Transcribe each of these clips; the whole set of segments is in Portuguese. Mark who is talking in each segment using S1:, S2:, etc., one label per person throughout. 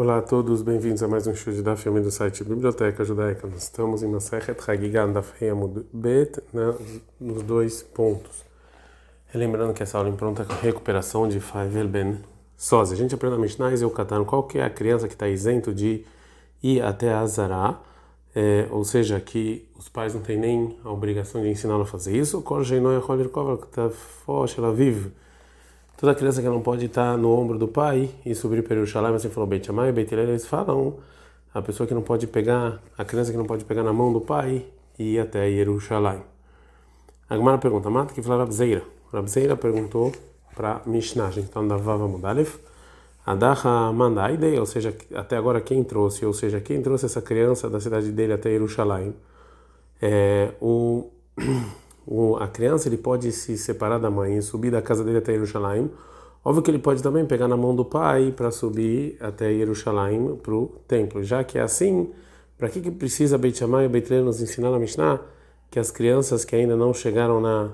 S1: Olá a todos, bem-vindos a mais um show da filme do site Biblioteca Judaica. Nós estamos em Masechet Hagigan da Feamud Bet, né, nos dois pontos. Lembrando que essa aula em pronta recuperação de Faivel Ben Soz. A gente aprende na Mishnah e o Katan qual que é a criança que está isento de ir até Azará, é, ou seja, que os pais não têm nem a obrigação de ensiná-lo a fazer isso. Kol Sheinoy Cholir Kovar Ktafo ela vive Toda criança que não pode estar no ombro do pai e subir para Yerushalayim, assim falou Beit Shammai, Beit Hillel, eles falam a pessoa que não pode pegar, a criança que não pode pegar na mão do pai e ir até Yerushalayim. A Gemara pergunta, mata que fala Rabzeira. Rabzeira perguntou para Mishnah, a gente está no Vava Mudalef, Adaha Mandaide, ou seja, até agora quem trouxe, ou seja, quem trouxe essa criança da cidade dele até Yerushalayim, é o o, a criança ele pode se separar da mãe e subir da casa dele até Jerusalém. Óbvio que ele pode também pegar na mão do pai para subir até Jerusalém para o templo. Já que é assim, para que, que precisa Beit Shammai e Beit nos ensinar na Mishnah que as crianças que ainda não chegaram na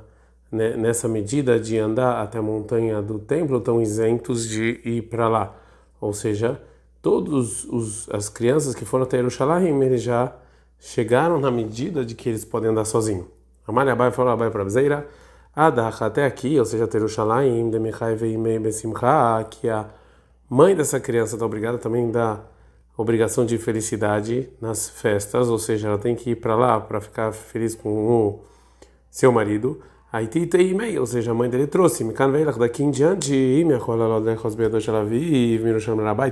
S1: né, nessa medida de andar até a montanha do templo estão isentos de ir para lá. Ou seja, todos as crianças que foram até Jerusalém eles já chegaram na medida de que eles podem andar sozinhos. Amália Abai falou Abai para Bzeira, Adach, até aqui, ou seja, Terushalayim, Demichai Veimei Besimcha, que a mãe dessa criança está obrigada também da obrigação de felicidade nas festas, ou seja, ela tem que ir para lá para ficar feliz com o seu marido. Aí Titei Mei, ou seja, a mãe dele trouxe, Mikan Veilach, daqui em diante,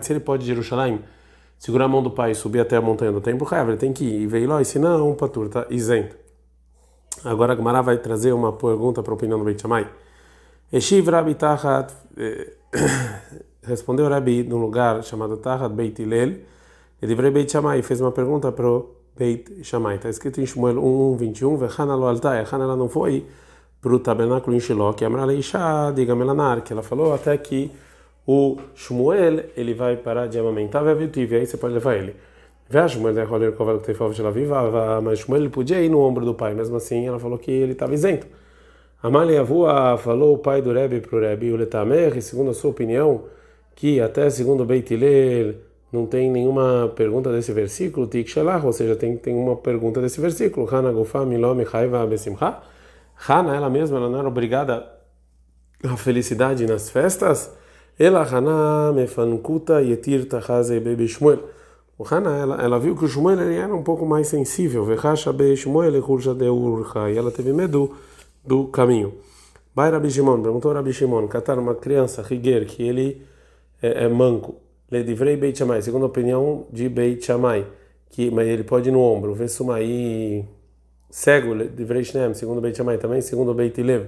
S1: se ele pode de Jerusalém, segurar a mão do pai e subir até a montanha do templo, ele tem que ir, e veio lá, e se não, patur, está isento. Agora a Gemara vai trazer uma pergunta para a opinião do Beit Shammai. Eshiv Rabi Tachat, eh, respondeu Rabi num lugar chamado Tachat Beit Hillel, e livrei Beit Shammai fez uma pergunta para o Beit Shammai. Está escrito em Shmuel 1, 21, Vechana lo altai, Hana ela não foi para o tabernáculo em Shiloh, que Amra Leisha, diga Melanar, que ela falou até que o Shmuel ele vai parar de amamentar, vai e aí você pode levar ele. Mas Shmuel podia ir no ombro do pai, mesmo assim ela falou que ele estava isento. Amalia Avua falou o pai do Rebbe para o Rebbe, o Letamer, segundo a sua opinião, que até segundo Beit Hillel não tem nenhuma pergunta desse versículo, Tikshelach, ou seja, tem, tem uma pergunta desse versículo, Hana Gofa Milom Chaiva Besimcha. Hana, ela mesma, ela não era obrigada à felicidade nas festas? Ela Hana Mefankuta Yetir Tahazei Bebe Shmuel. O Hana, ela, ela viu que o Shmuel era um pouco mais sensível. E ela teve medo do caminho. Vai Rabi Shimon, perguntou Rabi Shimon, catar uma criança, Riguer, que ele é, é manco. Ledivrei Beit Shammai, segundo a opinião de Beit Shammai, que, mas ele pode ir no ombro. Vesumai cego, Ledivrei Shnem, segundo Beit Shammai também, segundo Beit Lev.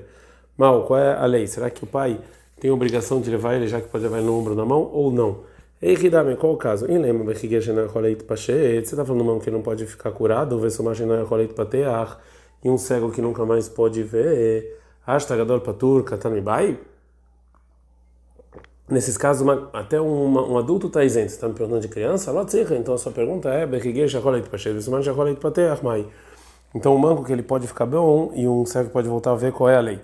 S1: Mal, qual é a lei? Será que o pai tem obrigação de levar ele, já que pode levar ele no ombro na mão, ou não? Eiridame, qual o caso? Em lembra, você está falando de um que não pode ficar curado, e um cego que nunca mais pode ver, Ashtagador Patur, Katamibai? Nesses casos, uma, até um adulto está isento. Você está me perguntando de criança? Então a sua pergunta é: Então o manco que ele pode ficar bom e um cego pode voltar a ver qual é a lei.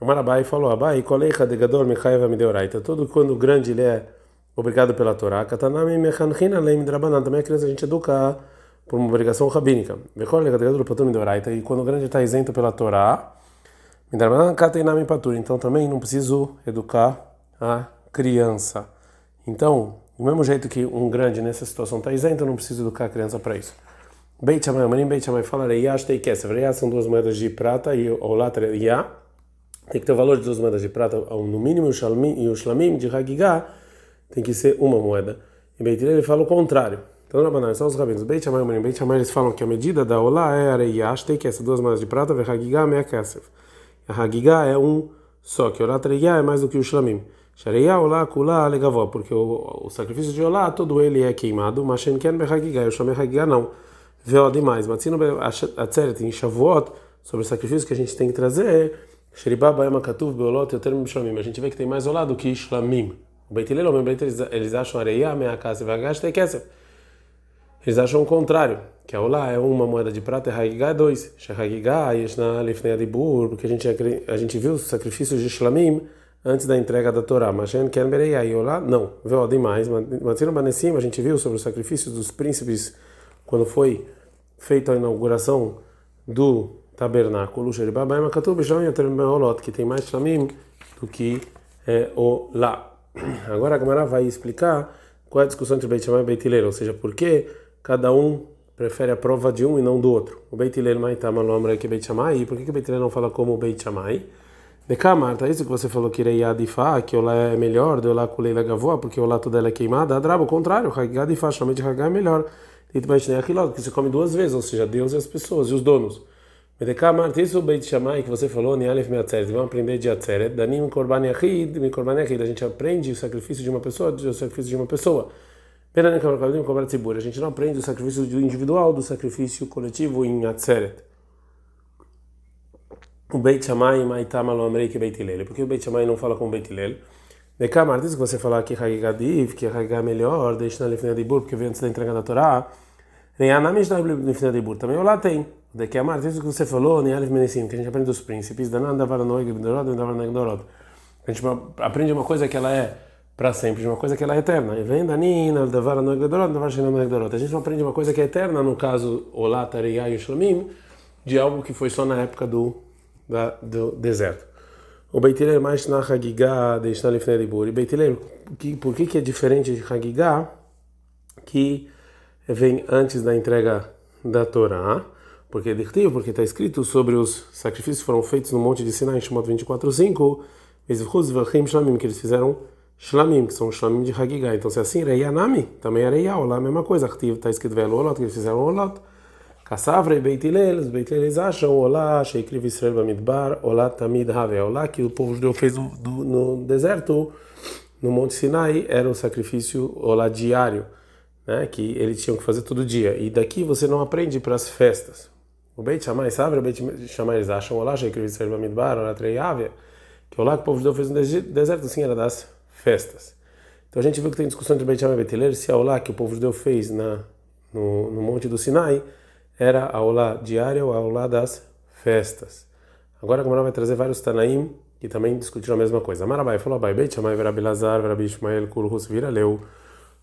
S1: O Marabai falou: Abai, Koleicha de Gador Mechaiva Mideoraita. Todo quando grande ele é obrigado pela Torá. Katanami mechanchina leim drabanan. Também a criança a gente educa por uma obrigação rabínica. E quando o grande está isento pela Torá, midrabanan katanami patur. Então também não preciso educar a criança. Então, do mesmo jeito que um grande nessa situação está isento, eu não preciso educar a criança para isso. Beit Shammai, Manim Beit Shammai fala Reiash Tei Kesef. Reiash são duas moedas de prata e o Latra Reiah tem que ter o valor de duas moedas de prata, no mínimo e o Shlamim de Hagigah tem que ser uma moeda. Em Beit ele fala o contrário. Então, Rabanan, são os rabinos. Beit Shammai e Beit Shammai, eles falam que a medida da Olá é areiash, tem que essas duas moedas de prata, ve Hagigah meia kesef. A Hagigah é um só, que Olá Treiyah é mais do que o Shlamim. Shareiyah Olá Kula Legavó, porque o, o sacrifício de Olá, todo ele é queimado, mas Shen Ken be Hagigah, o Shlamim Hagigah não. Veo demais. Matzino Atzeret em Shavuot, sobre o sacrifício que a gente tem que trazer, Sheribaba Ema Katuv Beolot, eu termo Shlamim. A gente vê que tem mais Olá do que Shlamim. O Beit Hillel, o Beit eles acham areia, meia casa e vagaste e kesef. Eles acham o contrário, que a Olá é uma moeda de prata e Hagigá é dois. Shehagigá, Yeshna Lifnei Adibur, porque a gente, a gente viu os sacrifícios de Shlamim antes da entrega da Torá. Mas Ken Berei Olá, não. Viu demais. Matino Banessim, a gente viu sobre os sacrifícios dos príncipes quando foi feita a inauguração do tabernáculo. Que tem mais shlamim do que é, o lá. Agora a Gamara vai explicar qual é a discussão entre Beit Shammai e Beit Hillel, ou seja, por que cada um prefere a prova de um e não do outro. O Beit Hillel Maitama no Amra que Beit Shammai, e por que, que Beit Hillel não fala como Beit Shammai? De cá, Marta, isso que você falou que irei adifá, que o lá é melhor, lá com leila gavoa, porque o lá toda ela é queimada, adraba, o contrário, Hagigá adifá, somente Hagigá é melhor. E tu vai que você come duas vezes, ou seja, Deus e as pessoas, e os donos. Isso Beit Shammai que você falou, Nialef Meatzeret, vamos aprender de Atzeret, Danim Korban Yachid, Korban Yachid, a gente aprende o sacrifício de uma pessoa, o sacrifício de uma pessoa. A gente não aprende o sacrifício individual do sacrifício coletivo em Atzeret. O Beit Shammai Maitama lo que Beit Hillel. Por que o Beit Shammai não fala com o Beit Hillel? Dekamar, diz que você falar que Hagigadiv, que Hagigá é melhor, deixa na Lifnei Dibur, porque veio antes da entrega da Torá. Também o lá tem. Dekamar, diz que você falou, Nealif Menesim, que a gente aprende dos príncipes, Dananda Varanoig, Bidorod, Davaranoig, Dorod. A gente aprende uma coisa que ela é para sempre, uma coisa que ela é eterna. E vem Danina, Davar no Egdorot, Davar Shinam Egdorot. A gente aprende uma coisa que é eterna, no caso, Olá, Tariyah e Shlamim, de algo que foi só na época do, do deserto. O Beitilel mais na Hagigah de Ishnalifnei Dibur. E Beitilel, por que, que é diferente de Hagigah, que vem antes da entrega da Torá? Porque é porque está escrito sobre os sacrifícios que foram feitos no Monte de Sinai, em Shemot 24.5, que eles fizeram Shlamim, que são Shlamim de Hagigah. Então, se é assim, Reianami, também é Reiá, lá a mesma coisa. Está escrito Velo Olot, que eles fizeram Olot. Kassavre Beit Hillel, os Beit Hillel acham Olá, Sheikriv Israel Bamidbar, Olá Tamid Have, Olá, que o povo judeu fez no deserto, no Monte Sinai, era o sacrifício Olá diário, né, que eles tinham que fazer todo dia. E daqui você não aprende para as festas. O Beit Shammai, sabe? O Beit Shammai, eles acham Olá, Sheikriv Israel Bamidbar, Olá Treiave, que Olá que o povo judeu fez no deserto, assim, era das festas. Então a gente viu que tem discussão entre Beit Shammai e Beit se a Olá que o povo judeu fez na, no, no Monte do Sinai era a Olá diária ou a Olá das festas. Agora a Gamara vai trazer vários Tanaim que também discutiram a mesma coisa. Marabai falou, Abai, Beit Shammai, Rabi Lazar, Rabi Ishmael, Kurhus, vira leu.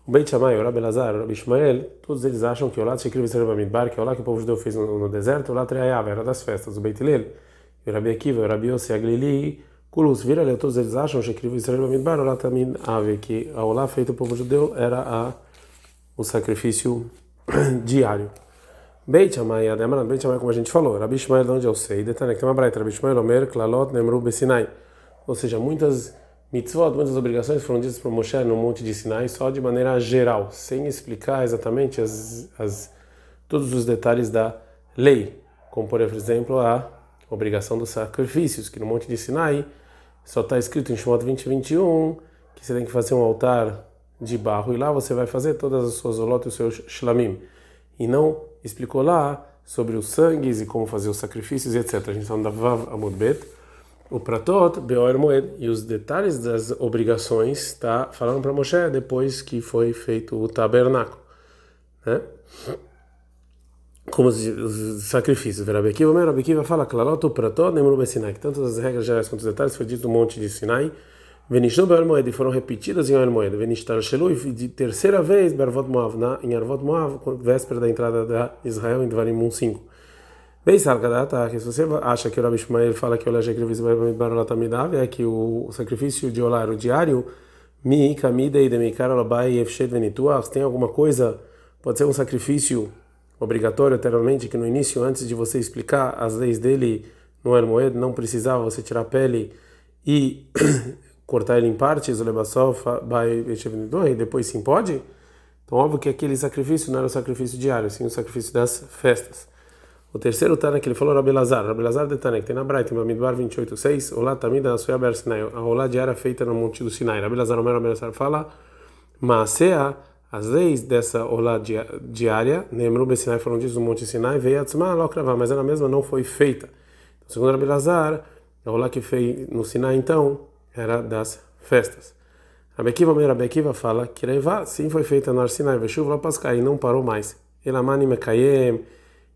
S1: O Beit Shammai, o Rabi Lazar, Rabi Ishmael, todos eles acham que Olá Shekriv Israel Bamidbar, que a Olá que o povo judeu fez no, no deserto, Olá Treayav, era das festas. O Beit Hillel, o Rabi Akiva, o Rabi Yossi Aglili, Kulus, vira ali, todos eles acham que Israel Bamidbar, Olá também ave, que a Olá feita pelo povo judeu era a, o sacrifício diário. Beit Shammai, Ademar, Beit Shammai, como a gente falou, Rabi Shmael, de onde eu sei, detalhe, que tem uma braita, Rabi Shmael, Omer, Klalot, Nemru, Besinai. Ou seja, muitas mitzvot, muitas obrigações foram ditas por Moshe no Monte de Sinai, só de maneira geral, sem explicar exatamente as, as, todos os detalhes da lei, como por exemplo a obrigação dos sacrifícios, que no Monte de Sinai só está escrito em Shemot 20 21 que você tem que fazer um altar de barro e lá você vai fazer todas as suas olot e os seus shlamim. E não explicou lá sobre os sangues e como fazer os sacrifícios etc. A gente está no Vav Amud Bet. O Pratot, Beor Moed, e os detalhes das obrigações está falando para Moshe depois que foi feito o tabernáculo. Né? como os sacrifícios. Rabi Akiva, Akiva fala, Klaloto Pratot, Nemru Sinai, que tanto as regras gerais quanto os detalhes foi dito no monte de Sinai, Venishnu Be'er Moed, foram repetidas em El Moed, Venishtar Shelu, e de terceira vez, Bervot Moav, na, em Arvot Moav, véspera da entrada de Israel em Dvarim 5. Bem, Sargadata, se você acha que o Rabi Ishmael fala que o Barolataminav é que o sacrifício de Olá era o diário, Mi, Kamida e Demikar Alabai Venituach, tem alguma coisa, pode ser um sacrifício obrigatório eternamente que no início, antes de você explicar as leis dele no Hermoed, não precisava você tirar a pele e cortar ele em partes, o Lebassov, e depois sim pode? Então, óbvio que aquele sacrifício não era o sacrifício diário, sim o sacrifício das festas. O terceiro Tana que ele falou, Rabi Lazar, Rabi Lazar de Tana, que tem na Braita, em Bamidbar 28.6, Olá Tamida na Suya Sinai, a Olá diária feita no Monte do Sinai. Rabi Lazar, Omer, Rabi Lazar fala, Maasea, as leis dessa olá diária, Nemru Bessinai foram ditas no Monte Sinai, veio Atzma Lokrava, mas ela mesma não foi feita. Então, segundo Rabi Lazar, a olá que fez no Sinai então era das festas. Rabi Akiva, Rabi Akiva fala Reiva sim foi feita no Sinai, Veshuv Lapaskai, e não parou mais. Elamani Mekayem.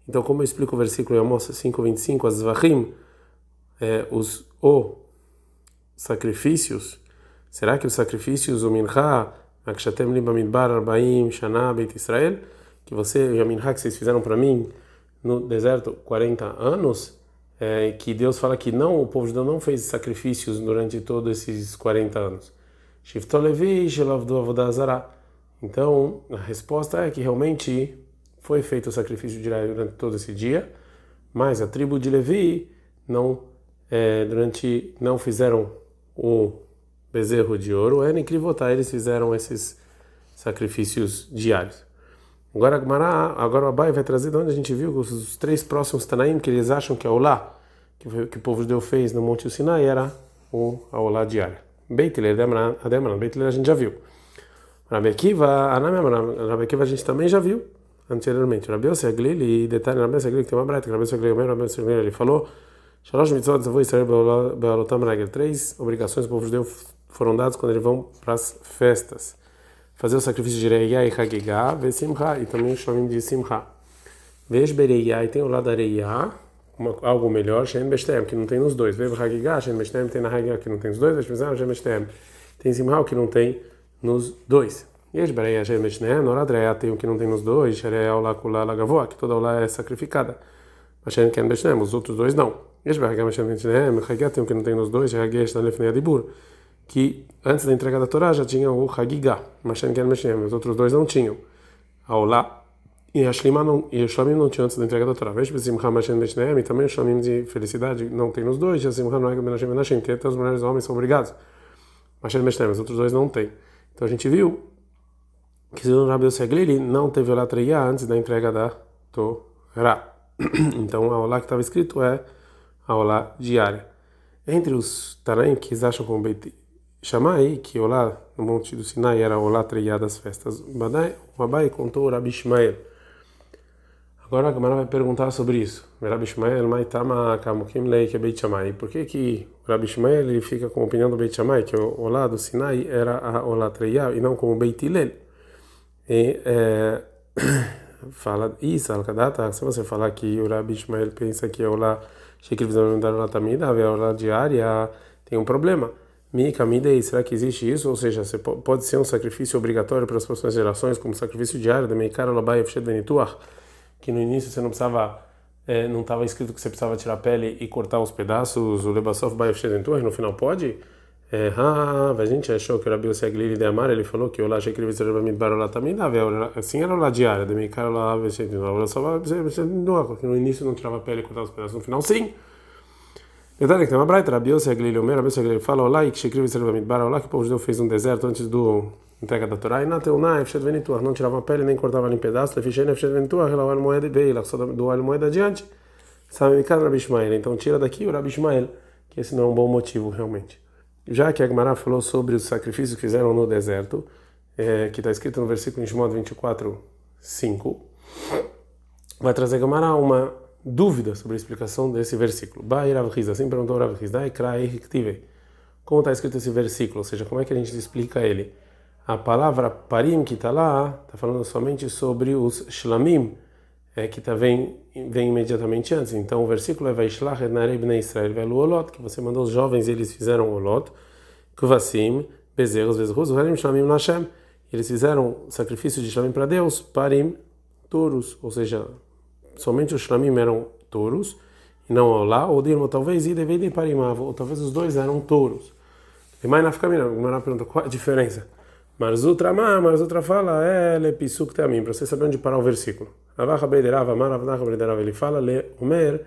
S1: Então, como eu explico o versículo em Amos 5:25, as é, os o sacrifícios, será que os sacrifícios, o Mincha, Akshatem Libamidbar Arbaim Shana Beit Israel, que você e a Minha que vocês fizeram para mim no deserto 40 anos, é, que Deus fala que não, o povo de Deus não fez sacrifícios durante todos esses 40 anos. Shiftolevi Shelavdu Avodazara. Então, a resposta é que realmente foi feito o sacrifício diário durante todo esse dia, mas a tribo de Levi não é, durante não fizeram o bezerro de ouro, é Nikrivotar, eles fizeram esses sacrifícios diários. Agora, agora o Abai vai trazer de onde a gente viu os, três próximos Tanaim que eles acham que é o que, que o povo judeu fez no Monte Sinai, era o Aolá diário. Beitler, Ademran, Beitler a gente já viu. Rabi Akiva a gente também já viu anteriormente. Rabi Yossi Aglili, detalhe, Rabi Yossi Aglili que tem uma breta, Rabi Yossi Aglili, Rabi Yossi Aglili, ele falou, Shalosh mitzvot zavoi Israel be'alotam regel. Três obrigações do povo judeu foram dadas quando eles vão para as festas fazer o sacrifício de Reia e Hagigah, ve Simcha, e também chamam de Simcha. Veja Bereia, e tem o lado da algo melhor, Shem Bestem, que não tem nos dois. Veja Hagigah, Shem Bestem, tem na Hagigah, que não tem nos dois. Veja Mizar, Shem Bestem, tem Simcha, que não tem nos dois. Que não tem nos dois, Lagavoa, que toda Ola é sacrificada. Os outros dois não. Que não tem nos dois, que antes da entrega da Torá já tinha o Ken Meshem, os outros dois não tinham. A Olá e a Shlima não, e o Shlamim não tinham antes da entrega da Torá. Veja, Simcha Mashen Meshem, e também o Shlamim de felicidade não tem nos dois, Simcha não é Menashem Menashem, que até as mulheres e homens são obrigados. Mashen Meshem, os outros dois não têm. Então a gente viu que o Rabi Seglili não teve olatria antes da entrega da Torá. Então a Olá que estava escrito é a Olá diária. Entre os Taraim que eles acham como Beit Shammai, que lá no Monte do Sinai era o lá das festas. Badai, o Abai contou o Rabi Ishmael. Agora a Gamara vai perguntar sobre isso. Rabi Ishmael, Maitama Kamukim Lei, que é Beit Shammai. Por que que o Rabi ele fica com a opinião do Beit Shammai, que o lá do Sinai era a Olá e não como Beit Hillel? E é, fala isso, Al-Kadata, se você falar que o Rabi Ishmael pensa que é o lá, Shekir Vizamindar Olá Tamida, a Olá diária, tem um problema. Mikamidei, será que existe isso? Ou seja, pode ser um sacrifício obrigatório para as próximas gerações, como sacrifício diário da Meikara Labai Benituach, que no início você não precisava, é, não estava escrito que você precisava tirar a pele e cortar os pedaços, o Lebasov Benituach, no final pode? É, a gente achou que o Rabi Oseglili de Amar, ele falou que o Laje Krivi Serba Midbar Olá também dava, assim era o lá diário, da Meikara Labai Benituach, que no início não tirava a pele e cortava os pedaços, no final sim. Detalhe que tem uma braita, Rabi Yossi Aglili, o Rabi Yossi Aglili fala, olá, e que Shekriv Israel Bamidbar, olá, que o povo judeu fez um deserto antes do entrega da Torá, e na Teuná, Efshet Venituah, não tirava a pele nem cortava em pedaços, Efshet Venituah, ela olha moeda e beila, só do olho moeda sabe, me Rabi Ishmael, então tira daqui o Rabi Ishmael, que esse não é um bom motivo realmente. Já que a Gemara falou sobre os sacrifícios que fizeram no deserto, é, que está escrito no versículo em Shimon 24, 5, vai trazer a Gemara uma dúvida sobre a explicação desse versículo. Assim perguntou Rav Hiz, como está escrito esse versículo, ou seja, como é que a gente explica ele? A palavra parim que está lá está falando somente sobre os shlamim, é, que tá, vem, vem imediatamente antes. Então o versículo é Vaishlach Narei Bnei Israel Velu Olot, que você mandou os jovens e eles fizeram Olot, Kuvasim, Bezerros, Bezerros, Varim Shlamim Nashem. Eles fizeram sacrifício de shlamim para Deus, parim, touros, ou seja, somente os shlamim eram touros, e não lá, ou Dilma, talvez e de parimava, ou talvez os dois eram touros. E mais na família, uma pergunta, qual a diferença? Marzutra ma, Marzutra fala, é lepisuk tamim, para você saber onde parar o versículo. Avacha beiderava, maravnacha beiderava, ele fala, le umer,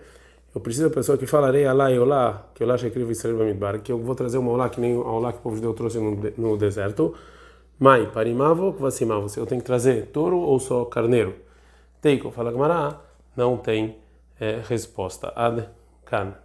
S1: eu preciso da pessoa que fala rei alá e olá, que olá shekriv Israel bamidbar, que eu vou trazer uma olá que nem a olá que o povo de Deus trouxe no, no deserto. Mai, parimavo, kvassimavo, eu tenho que trazer touro ou só carneiro? Teiko, fala Gamara, não tem é, resposta. Ad kan.